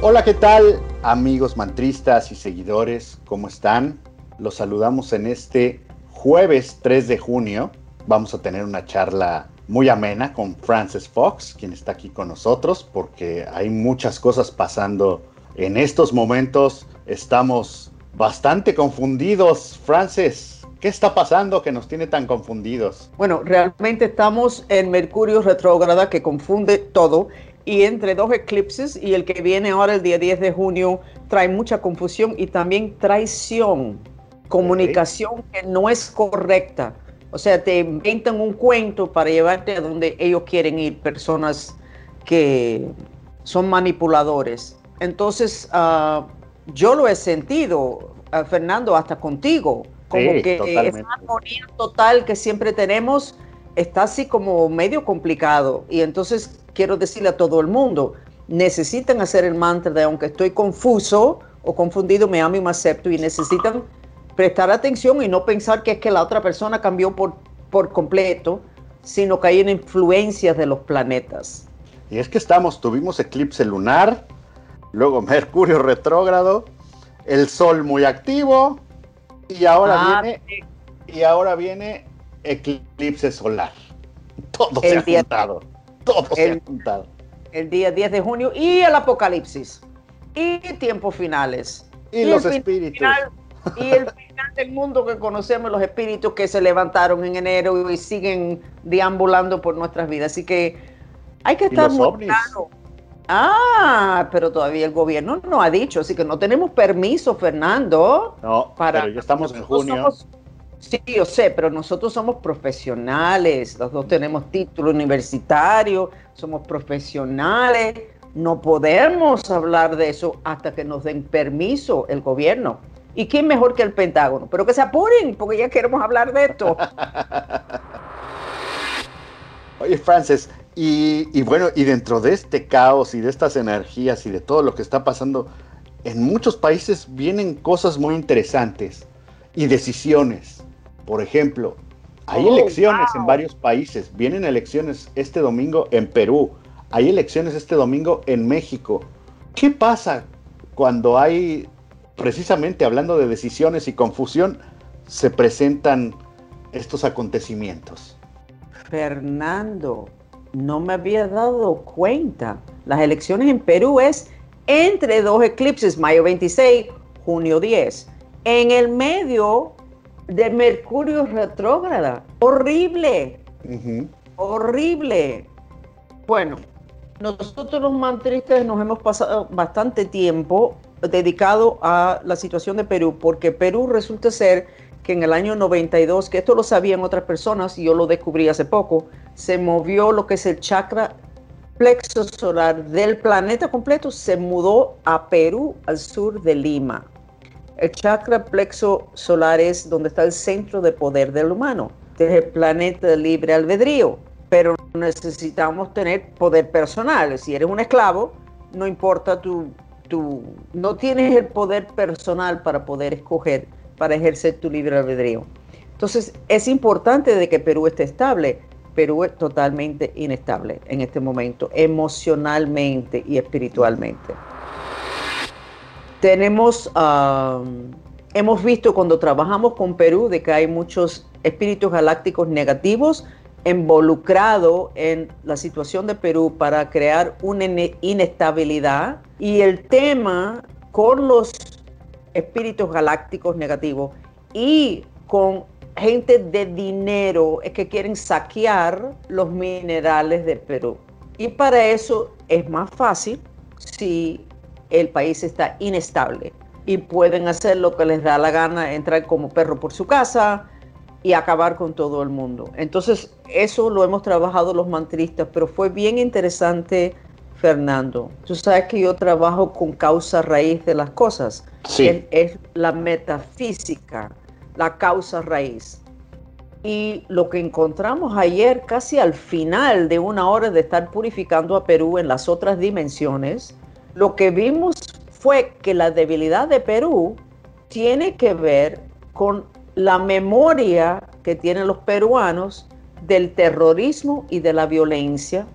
Hola, ¿qué tal amigos mantristas y seguidores? ¿Cómo están? Los saludamos en este jueves 3 de junio. Vamos a tener una charla muy amena con Frances Fox, quien está aquí con nosotros, porque hay muchas cosas pasando en estos momentos. Estamos bastante confundidos. Frances, ¿qué está pasando que nos tiene tan confundidos? Bueno, realmente estamos en Mercurio retrógrada que confunde todo y entre dos eclipses y el que viene ahora el día 10 de junio trae mucha confusión y también traición, comunicación que no es correcta. O sea, te inventan un cuento para llevarte a donde ellos quieren ir, personas que son manipuladores. Entonces, uh, yo lo he sentido, uh, Fernando, hasta contigo, como sí, que totalmente. esa armonía total que siempre tenemos está así como medio complicado. Y entonces quiero decirle a todo el mundo, necesitan hacer el mantra de aunque estoy confuso o confundido, me amo y me acepto y necesitan prestar atención y no pensar que es que la otra persona cambió por, por completo, sino que hay una influencia de los planetas. Y es que estamos, tuvimos eclipse lunar, luego Mercurio retrógrado, el Sol muy activo y ahora ah, viene y ahora viene eclipse solar. Todo se ha juntado todo el, se ha juntado. El día 10 de junio y el apocalipsis. Y tiempos finales. Y, y los espíritus. Final, y el final del mundo que conocemos, los espíritus que se levantaron en enero y siguen deambulando por nuestras vidas. Así que hay que estar muy claro. Ah, pero todavía el gobierno no ha dicho, así que no tenemos permiso, Fernando. No, para, pero ya estamos en junio. Somos, Sí, yo sé, pero nosotros somos profesionales, los dos tenemos título universitario, somos profesionales, no podemos hablar de eso hasta que nos den permiso el gobierno. ¿Y quién mejor que el Pentágono? Pero que se apuren, porque ya queremos hablar de esto. Oye, Frances, y, y, bueno, y dentro de este caos y de estas energías y de todo lo que está pasando, en muchos países vienen cosas muy interesantes y decisiones. Por ejemplo, hay oh, elecciones wow. en varios países. Vienen elecciones este domingo en Perú. Hay elecciones este domingo en México. ¿Qué pasa cuando hay, precisamente hablando de decisiones y confusión, se presentan estos acontecimientos? Fernando, no me había dado cuenta. Las elecciones en Perú es entre dos eclipses, mayo 26, junio 10. En el medio de Mercurio retrógrada. Horrible. Uh -huh. Horrible. Bueno, nosotros los mantristas nos hemos pasado bastante tiempo dedicado a la situación de Perú, porque Perú resulta ser que en el año 92, que esto lo sabían otras personas y yo lo descubrí hace poco, se movió lo que es el chakra plexo solar del planeta completo, se mudó a Perú, al sur de Lima. El chakra plexo solar es donde está el centro de poder del humano, es el planeta de libre albedrío, pero necesitamos tener poder personal. Si eres un esclavo, no importa tu, tu, no tienes el poder personal para poder escoger, para ejercer tu libre albedrío. Entonces, es importante de que Perú esté estable. Perú es totalmente inestable en este momento, emocionalmente y espiritualmente. Tenemos, hemos visto cuando trabajamos con Perú de que hay muchos espíritus galácticos negativos involucrados en la situación de Perú para crear una inestabilidad y el tema con los espíritus galácticos negativos y con gente de dinero es que quieren saquear los minerales de Perú. Y para eso es más fácil si el país está inestable y pueden hacer lo que les da la gana, entrar como perro por su casa y acabar con todo el mundo. Entonces, eso lo hemos trabajado los mantristas, pero fue bien interesante, Fernando. Tú sabes que yo trabajo con causa raíz de las cosas. Sí. Es, es la metafísica, la causa raíz. Y lo que encontramos ayer, casi al final de una hora de estar purificando a Perú en las otras dimensiones, lo que vimos fue que la debilidad de Perú tiene que ver con la memoria que tienen los peruanos del terrorismo y de la violencia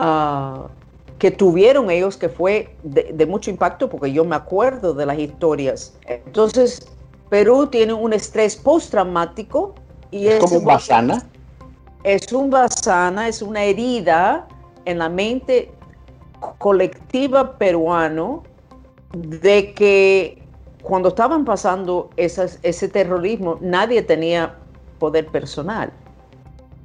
uh, que tuvieron ellos que fue de, mucho impacto porque yo me acuerdo de las historias. Entonces, Perú tiene un estrés postraumático y es, como un basana. Es un basana, es una herida en la mente colectiva peruano de que cuando estaban pasando ese terrorismo nadie tenía poder personal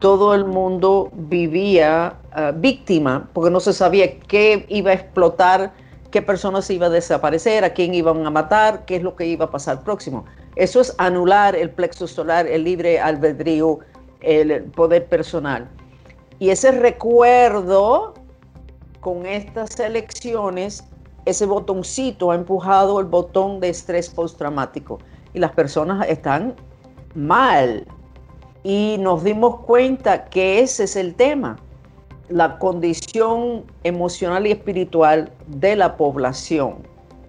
todo el mundo vivía ah, víctima porque no se sabía qué iba a explotar, qué personas iba a desaparecer, a quién iban a matar, qué es lo que iba a pasar próximo. Eso es anular el plexo solar, el libre albedrío, el poder personal. Y ese recuerdo con estas elecciones, ese botoncito ha empujado el botón de estrés postraumático y las personas están mal, y nos dimos cuenta que ese es el tema, la condición emocional y espiritual de la población.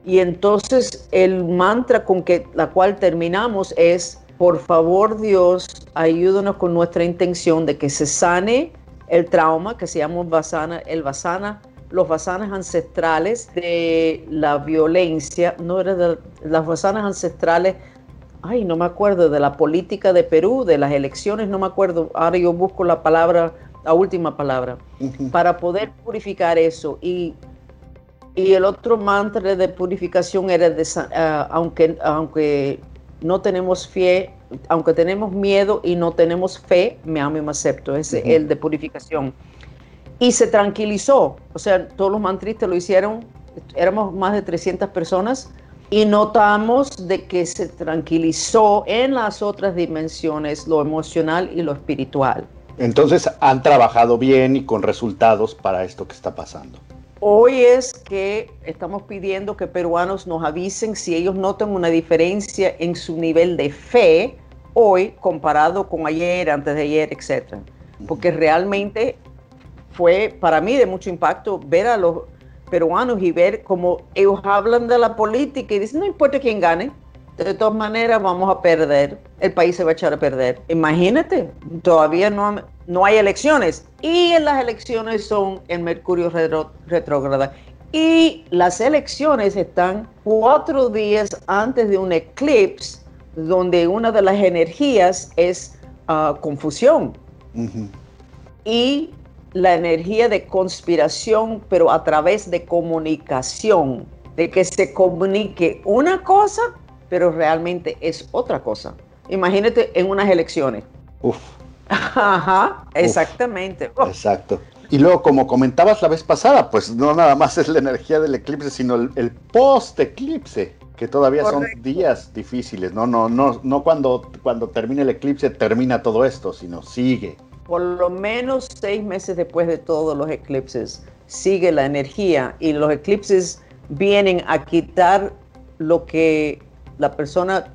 Y entonces el mantra con que la cual terminamos es, por favor Dios, ayúdanos con nuestra intención de que se sane el trauma que se llama vasana, el vasana, los vasanas ancestrales de la violencia, no era de las vasanas ancestrales ay, no me acuerdo, de la política de Perú, de las elecciones, no me acuerdo, ahora yo busco la palabra, la última palabra, para poder purificar eso. Y, y, el otro mantra de purificación era, de, ah, aunque, aunque no tenemos fe, aunque tenemos miedo y no tenemos fe, me amo y me acepto, es el de purificación. Y se tranquilizó, o sea, todos los mantristas lo hicieron, éramos más de 300 personas, y notamos de que se tranquilizó en las otras dimensiones, lo emocional y lo espiritual. Entonces han trabajado bien y con resultados para esto que está pasando. Hoy es que estamos pidiendo que peruanos nos avisen si ellos notan una diferencia en su nivel de fe hoy comparado con ayer, antes de ayer, etc. Porque realmente fue para mí de mucho impacto ver a los, peruanos y ver cómo ellos hablan de la política y dicen, no importa quién gane, de todas maneras vamos a perder, el país se va a echar a perder. Imagínate, todavía no, no hay elecciones y en las elecciones son en Mercurio retrógrada. Y las elecciones están cuatro días antes de un eclipse donde una de las energías es ah, confusión. Y la energía de conspiración, pero a través de comunicación, de que se comunique una cosa, pero realmente es otra cosa. Imagínate en unas elecciones. Uf. Ajá, exactamente. Exacto. Y luego, como comentabas la vez pasada, pues no nada más es la energía del eclipse, sino el, post-eclipse, que todavía son días difíciles, ¿no? No, no, no cuando, cuando termine el eclipse termina todo esto, sino sigue por lo menos seis meses después de todos los eclipses, sigue la energía y los eclipses vienen a quitar lo que la persona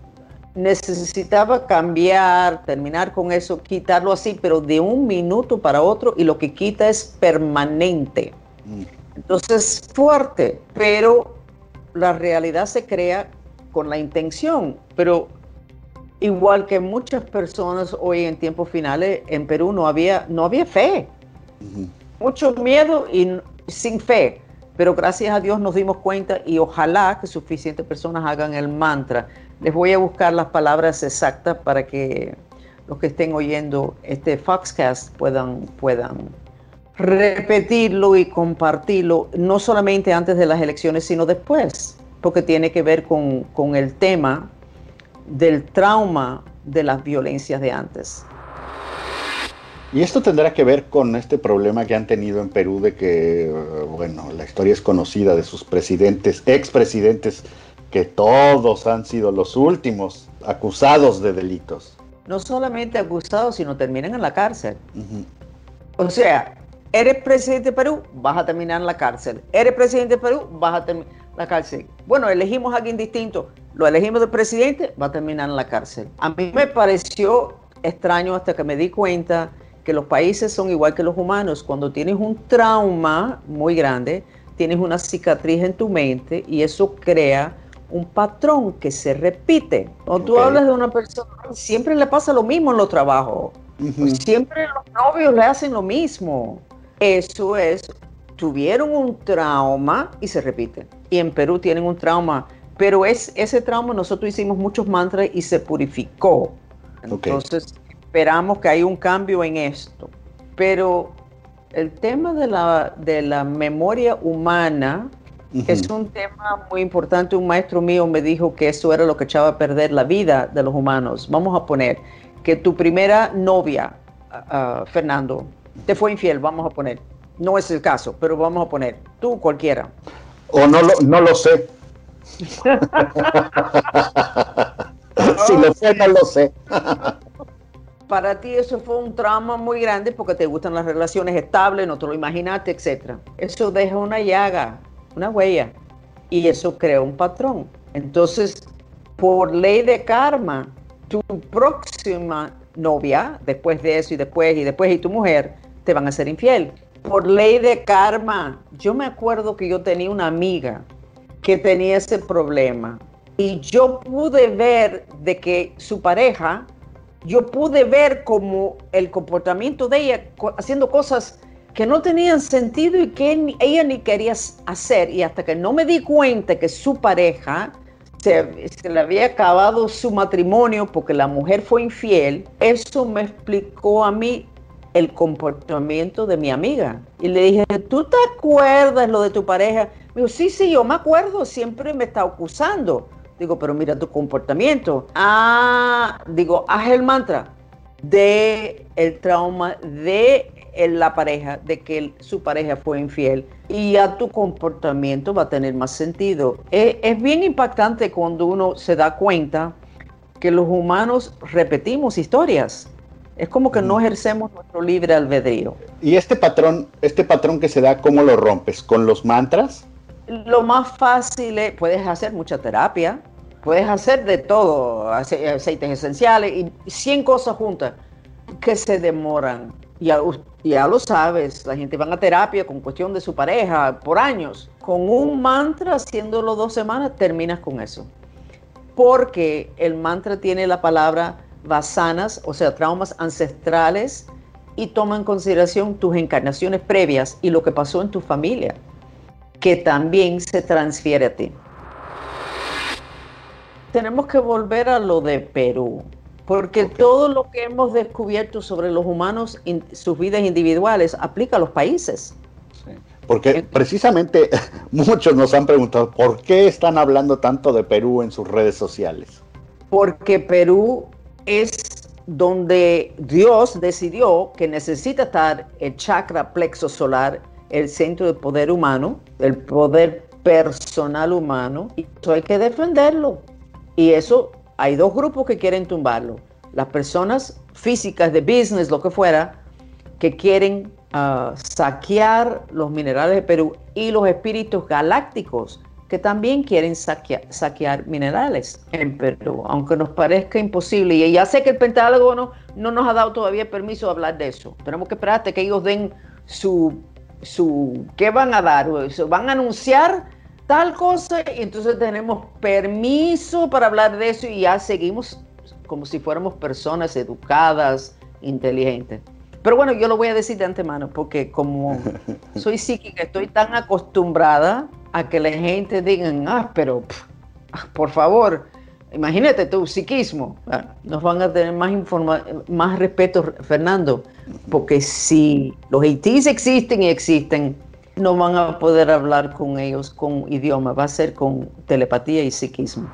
necesitaba cambiar, terminar con eso, quitarlo así, pero de un minuto para otro y lo que quita es permanente. Mm. Entonces, fuerte, pero la realidad se crea con la intención, pero igual que muchas personas hoy en tiempos finales en Perú no había, no había fe. Mucho miedo y sin fe. Pero gracias a Dios nos dimos cuenta y ojalá que suficientes personas hagan el mantra. Les voy a buscar las palabras exactas para que los que estén oyendo este Foxcast puedan, puedan repetirlo y compartirlo, no solamente antes de las elecciones, sino después, porque tiene que ver con, con el tema del trauma de las violencias de antes. Y esto tendrá que ver con este problema que han tenido en Perú de que, eh, bueno, la historia es conocida de sus presidentes, expresidentes, que todos han sido los últimos acusados de delitos. No solamente acusados, sino terminan en la cárcel. O sea, eres presidente de Perú, vas a terminar en la cárcel. Eres presidente de Perú, vas a terminar la cárcel. Bueno, elegimos a alguien distinto, lo elegimos de presidente, va a terminar en la cárcel. A mí me pareció extraño hasta que me di cuenta que los países son igual que los humanos. Cuando tienes un trauma muy grande, tienes una cicatriz en tu mente y eso crea un patrón que se repite. Cuando tú hablas de una persona, siempre le pasa lo mismo en los trabajos. Siempre los novios le hacen lo mismo. Eso es tuvieron un trauma y se repite. Y en Perú tienen un trauma, pero es ese trauma nosotros hicimos muchos mantras y se purificó. Entonces esperamos que haya un cambio en esto. Pero el tema de la, de la memoria humana es un tema muy importante. Un maestro mío me dijo que eso era lo que echaba a perder la vida de los humanos. Vamos a poner que tu primera novia, Fernando, te fue infiel, vamos a poner. No es el caso, pero vamos a poner, tú cualquiera. O no lo, no lo sé. si lo sé, no lo sé. Para ti eso fue un trauma muy grande porque te gustan las relaciones estables, no te lo imaginaste, etc. Eso deja una llaga, una huella, y eso crea un patrón. Entonces, por ley de karma, tu próxima novia, después de eso y después y después y tu mujer, te van a ser infiel. Por ley de karma. Yo me acuerdo que yo tenía una amiga que tenía ese problema y yo pude ver de que su pareja, yo pude ver como el comportamiento de ella haciendo cosas que no tenían sentido y que ella ni quería hacer. Y hasta que no me di cuenta que su pareja se, le había acabado su matrimonio porque la mujer fue infiel, eso me explicó a mí el comportamiento de mi amiga. Y le dije, ¿tú te acuerdas lo de tu pareja? Me dijo, sí, sí, yo me acuerdo, siempre me está acusando. Digo, pero mira tu comportamiento. Ah, digo, haz el mantra de el trauma de la pareja, de que su pareja fue infiel y ya tu comportamiento va a tener más sentido. Es, es bien impactante cuando uno se da cuenta que los humanos repetimos historias. Es como que no ejercemos nuestro libre albedrío. ¿Y este patrón, este patrón que se da, cómo lo rompes? ¿Con los mantras? Lo más fácil es, puedes hacer mucha terapia, puedes hacer de todo, aceites esenciales y 100 cosas juntas que se demoran. Ya, ya lo sabes, la gente va a terapia con cuestión de su pareja por años. Con un mantra, haciéndolo dos semanas, terminas con eso. Porque el mantra tiene la palabra vasanas, o sea, traumas ancestrales, y toma en consideración tus encarnaciones previas y lo que pasó en tu familia, que también se transfiere a ti. Tenemos que volver a lo de Perú. Porque todo lo que hemos descubierto sobre los humanos, sus vidas individuales, aplica a los países. Porque precisamente muchos nos han preguntado por qué están hablando tanto de Perú en sus redes sociales. Porque Perú es donde Dios decidió que necesita estar el chakra plexo solar, el centro del poder humano, el poder personal humano, y eso hay que defenderlo. Y eso hay dos grupos que quieren tumbarlo. Las personas físicas de business, lo que fuera, que quieren ah, saquear los minerales de Perú y los espíritus galácticos que también quieren saquear, minerales en Perú, aunque nos parezca imposible. Y ya sé que el Pentágono no nos ha dado todavía permiso de hablar de eso. Tenemos que esperar hasta que ellos den su, su, ¿qué van a dar? Van a anunciar tal cosa y entonces tenemos permiso para hablar de eso y ya seguimos como si fuéramos personas educadas, inteligentes. Pero bueno, yo lo voy a decir de antemano porque como soy psíquica, estoy tan acostumbrada a que la gente diga, ah, pero por favor, imagínate tu psiquismo. Ah, nos van a tener más, más respeto, Fernando, porque si los ITs existen y existen, no van a poder hablar con ellos con idioma, va a ser con telepatía y psiquismo.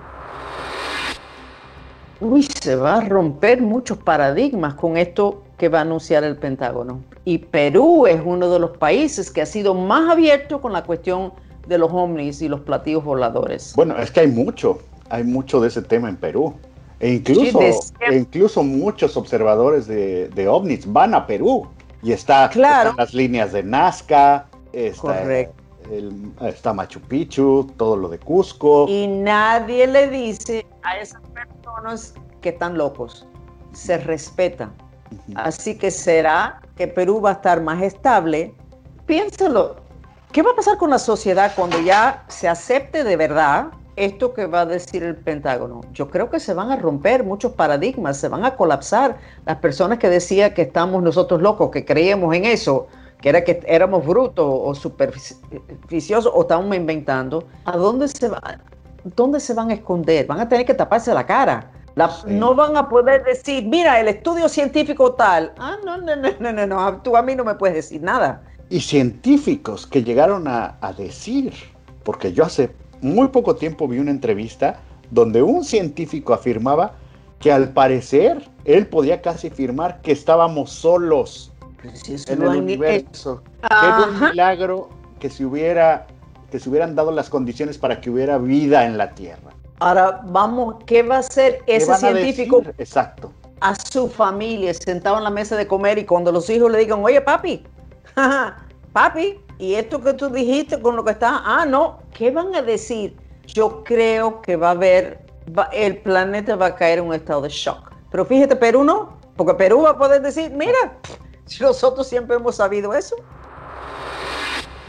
Uy, se va a romper muchos paradigmas con esto que va a anunciar el Pentágono. Y Perú es uno de los países que ha sido más abierto con la cuestión de los ovnis y los platillos voladores. Bueno, es que hay mucho, hay mucho de ese tema en Perú. E incluso, e incluso muchos observadores de, de ovnis van a Perú y está, claro. están las líneas de Nazca, Está, está Machu Picchu, todo lo de Cusco. Y nadie le dice a esas personas que están locos. Se respeta. Así que será que Perú va a estar más estable. Piénsalo. ¿Qué va a pasar con la sociedad cuando ya se acepte de verdad esto que va a decir el Pentágono? Yo creo que se van a romper muchos paradigmas, se van a colapsar. Las personas que decían que estamos nosotros locos, que creíamos en eso, que era que éramos brutos o superficiosos o estábamos inventando, ¿a dónde se, va, dónde se van a esconder? Van a tener que taparse la cara. No van a poder decir, mira, el estudio científico tal. Ah, no, no, no, no, no, no, tú a mí no me puedes decir nada. Y científicos que llegaron a, a decir, porque yo hace muy poco tiempo vi una entrevista donde un científico afirmaba que al parecer él podía casi afirmar que estábamos solos en el universo. Que era un milagro que se hubiera que se hubieran dado las condiciones para que hubiera vida en la Tierra. Ahora vamos, ¿qué va a hacer ese científico? Exacto. A su familia sentado en la mesa de comer y cuando los hijos le digan, oye papi, papi, y esto que tú dijiste con lo que está, ah, no, ¿qué van a decir? Yo creo que va a haber, el planeta va a caer en un estado de shock. Pero fíjate, Perú no, porque Perú va a poder decir, mira, si nosotros siempre hemos sabido eso.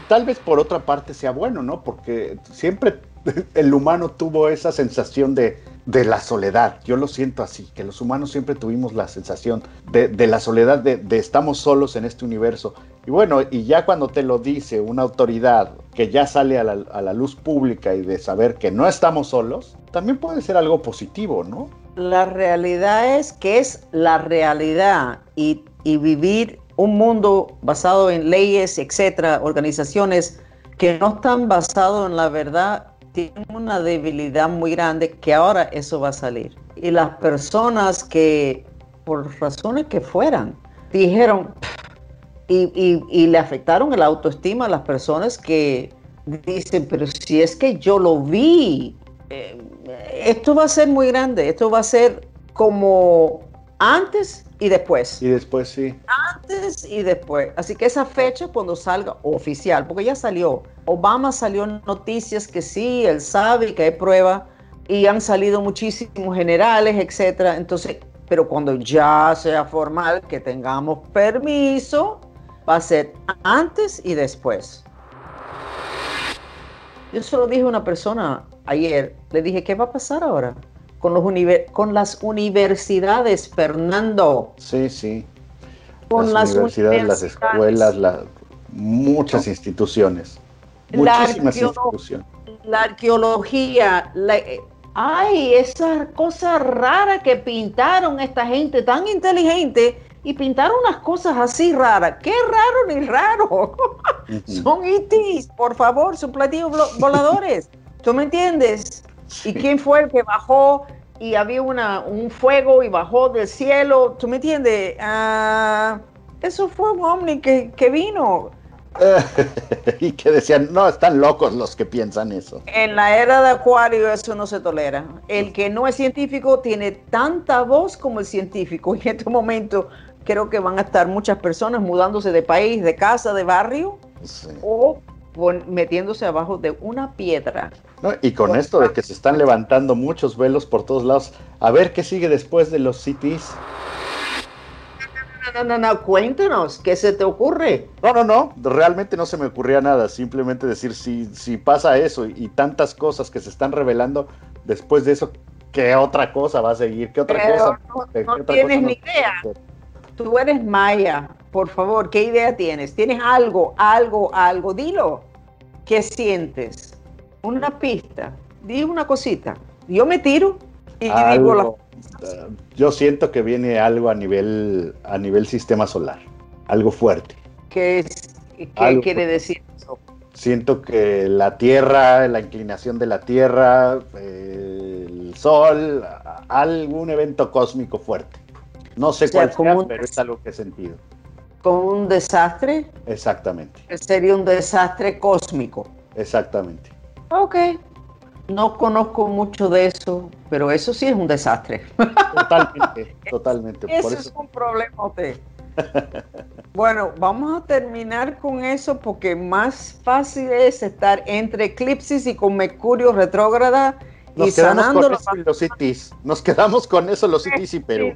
Tal vez por otra parte sea bueno, ¿no? Porque siempre el humano tuvo esa sensación de, de la soledad. Yo lo siento así, que los humanos siempre tuvimos la sensación de, de la soledad, de, de, estamos solos en este universo. Y bueno, y ya cuando te lo dice una autoridad que ya sale a la, a la luz pública y de saber que no estamos solos, también puede ser algo positivo, ¿no? La realidad es que es la realidad y, y vivir un mundo basado en leyes, etcétera, organizaciones que no están basados en la verdad tienen una debilidad muy grande que ahora eso va a salir. Y las personas que, por razones que fueran, dijeron y, y, le afectaron el autoestima a las personas que dicen, pero si es que yo lo vi, eh, esto va a ser muy grande, esto va a ser como antes y después. Y después sí. Antes y después. Así que esa fecha cuando salga oficial, porque ya salió. Obama salió en noticias que sí, él sabe que hay prueba y han salido muchísimos generales, etcétera. Entonces, pero cuando ya sea formal que tengamos permiso, va a ser antes y después. Yo solo dije a una persona ayer, le dije, ¿qué va a pasar ahora? con, los con las universidades, Fernando. Sí, sí. Con las, universidades, las escuelas, muchas instituciones. Muchísimas la instituciones. La arqueología, ay, esa cosa rara que pintaron esta gente tan inteligente y pintaron unas cosas así raras. ¿Qué raro ni raro? son ITs, por favor, son platillos voladores. ¿Tú me entiendes? ¿Y quién fue el que bajó y había una, un fuego y bajó del cielo? ¿Tú me entiendes? Ah, eso fue un ovni que, que vino. y que decían, no, están locos los que piensan eso. En la era de Acuario eso no se tolera. El que no es científico tiene tanta voz como el científico. Y en este momento creo que van a estar muchas personas mudándose de país, de casa, de barrio, o metiéndose abajo de una piedra. y con esto de que se están levantando muchos velos por todos lados, a ver qué sigue después de los cities. No, no, no, cuéntanos, ¿qué se te ocurre? No, no, no, realmente no se me ocurría nada, simplemente decir, si, si pasa eso y, tantas cosas que se están revelando, después de eso, ¿qué otra cosa va a seguir? ¿Qué otra cosa? No, tienes ni idea. Tú eres Maya, por favor, ¿qué idea tienes? ¿Tienes algo, algo, algo? Dilo. ¿Qué sientes? Una pista. Di una cosita. Yo me tiro y digo la... Eh, yo siento que viene algo a nivel, a nivel sistema solar. Algo fuerte. ¿Qué, qué quiere decir eso? Siento que la Tierra, la inclinación de la Tierra, el Sol, algún evento cósmico fuerte. No sé cuál sea, pero es algo que he sentido un desastre. Exactamente. Sería un desastre cósmico. Exactamente. Ok. No conozco mucho de eso, pero eso sí es un desastre. Totalmente, totalmente. Eso, es un problema. bueno, vamos a terminar con eso porque más fácil es estar entre eclipses y con Mercurio retrógrada nos quedamos con eso los cities. Nos quedamos con eso los cities y Perú.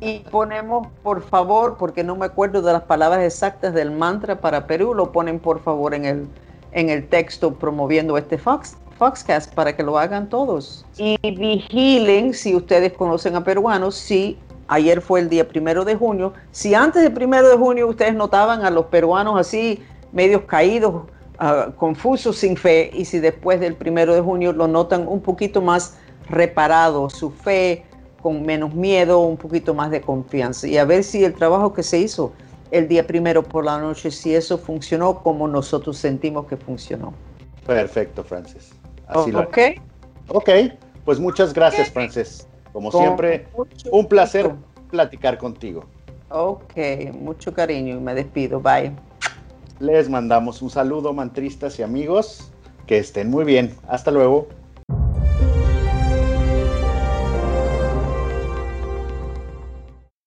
Y ponemos, por favor, porque no me acuerdo de las palabras exactas del mantra para Perú, lo ponen por favor en el, en el texto promoviendo este Fox, Foxcast para que lo hagan todos. Y vigilen, si ustedes conocen a peruanos, si Ayer fue el día primero de junio. Si antes del primero de junio ustedes notaban a los peruanos así, medios caídos, uh, confusos, sin fe, y si después del primero de junio lo notan un poquito más reparado, su fe, con menos miedo, un poquito más de confianza. Y a ver si el trabajo que se hizo el día primero por la noche, si eso funcionó como nosotros sentimos que funcionó. Perfecto, Francis. Así ok. Lo... Ok, pues muchas gracias, Francis. Como siempre, un placer platicar contigo. Ok, mucho cariño y me despido. Bye. Les mandamos un saludo, mantristas y amigos. Que estén muy bien. Hasta luego.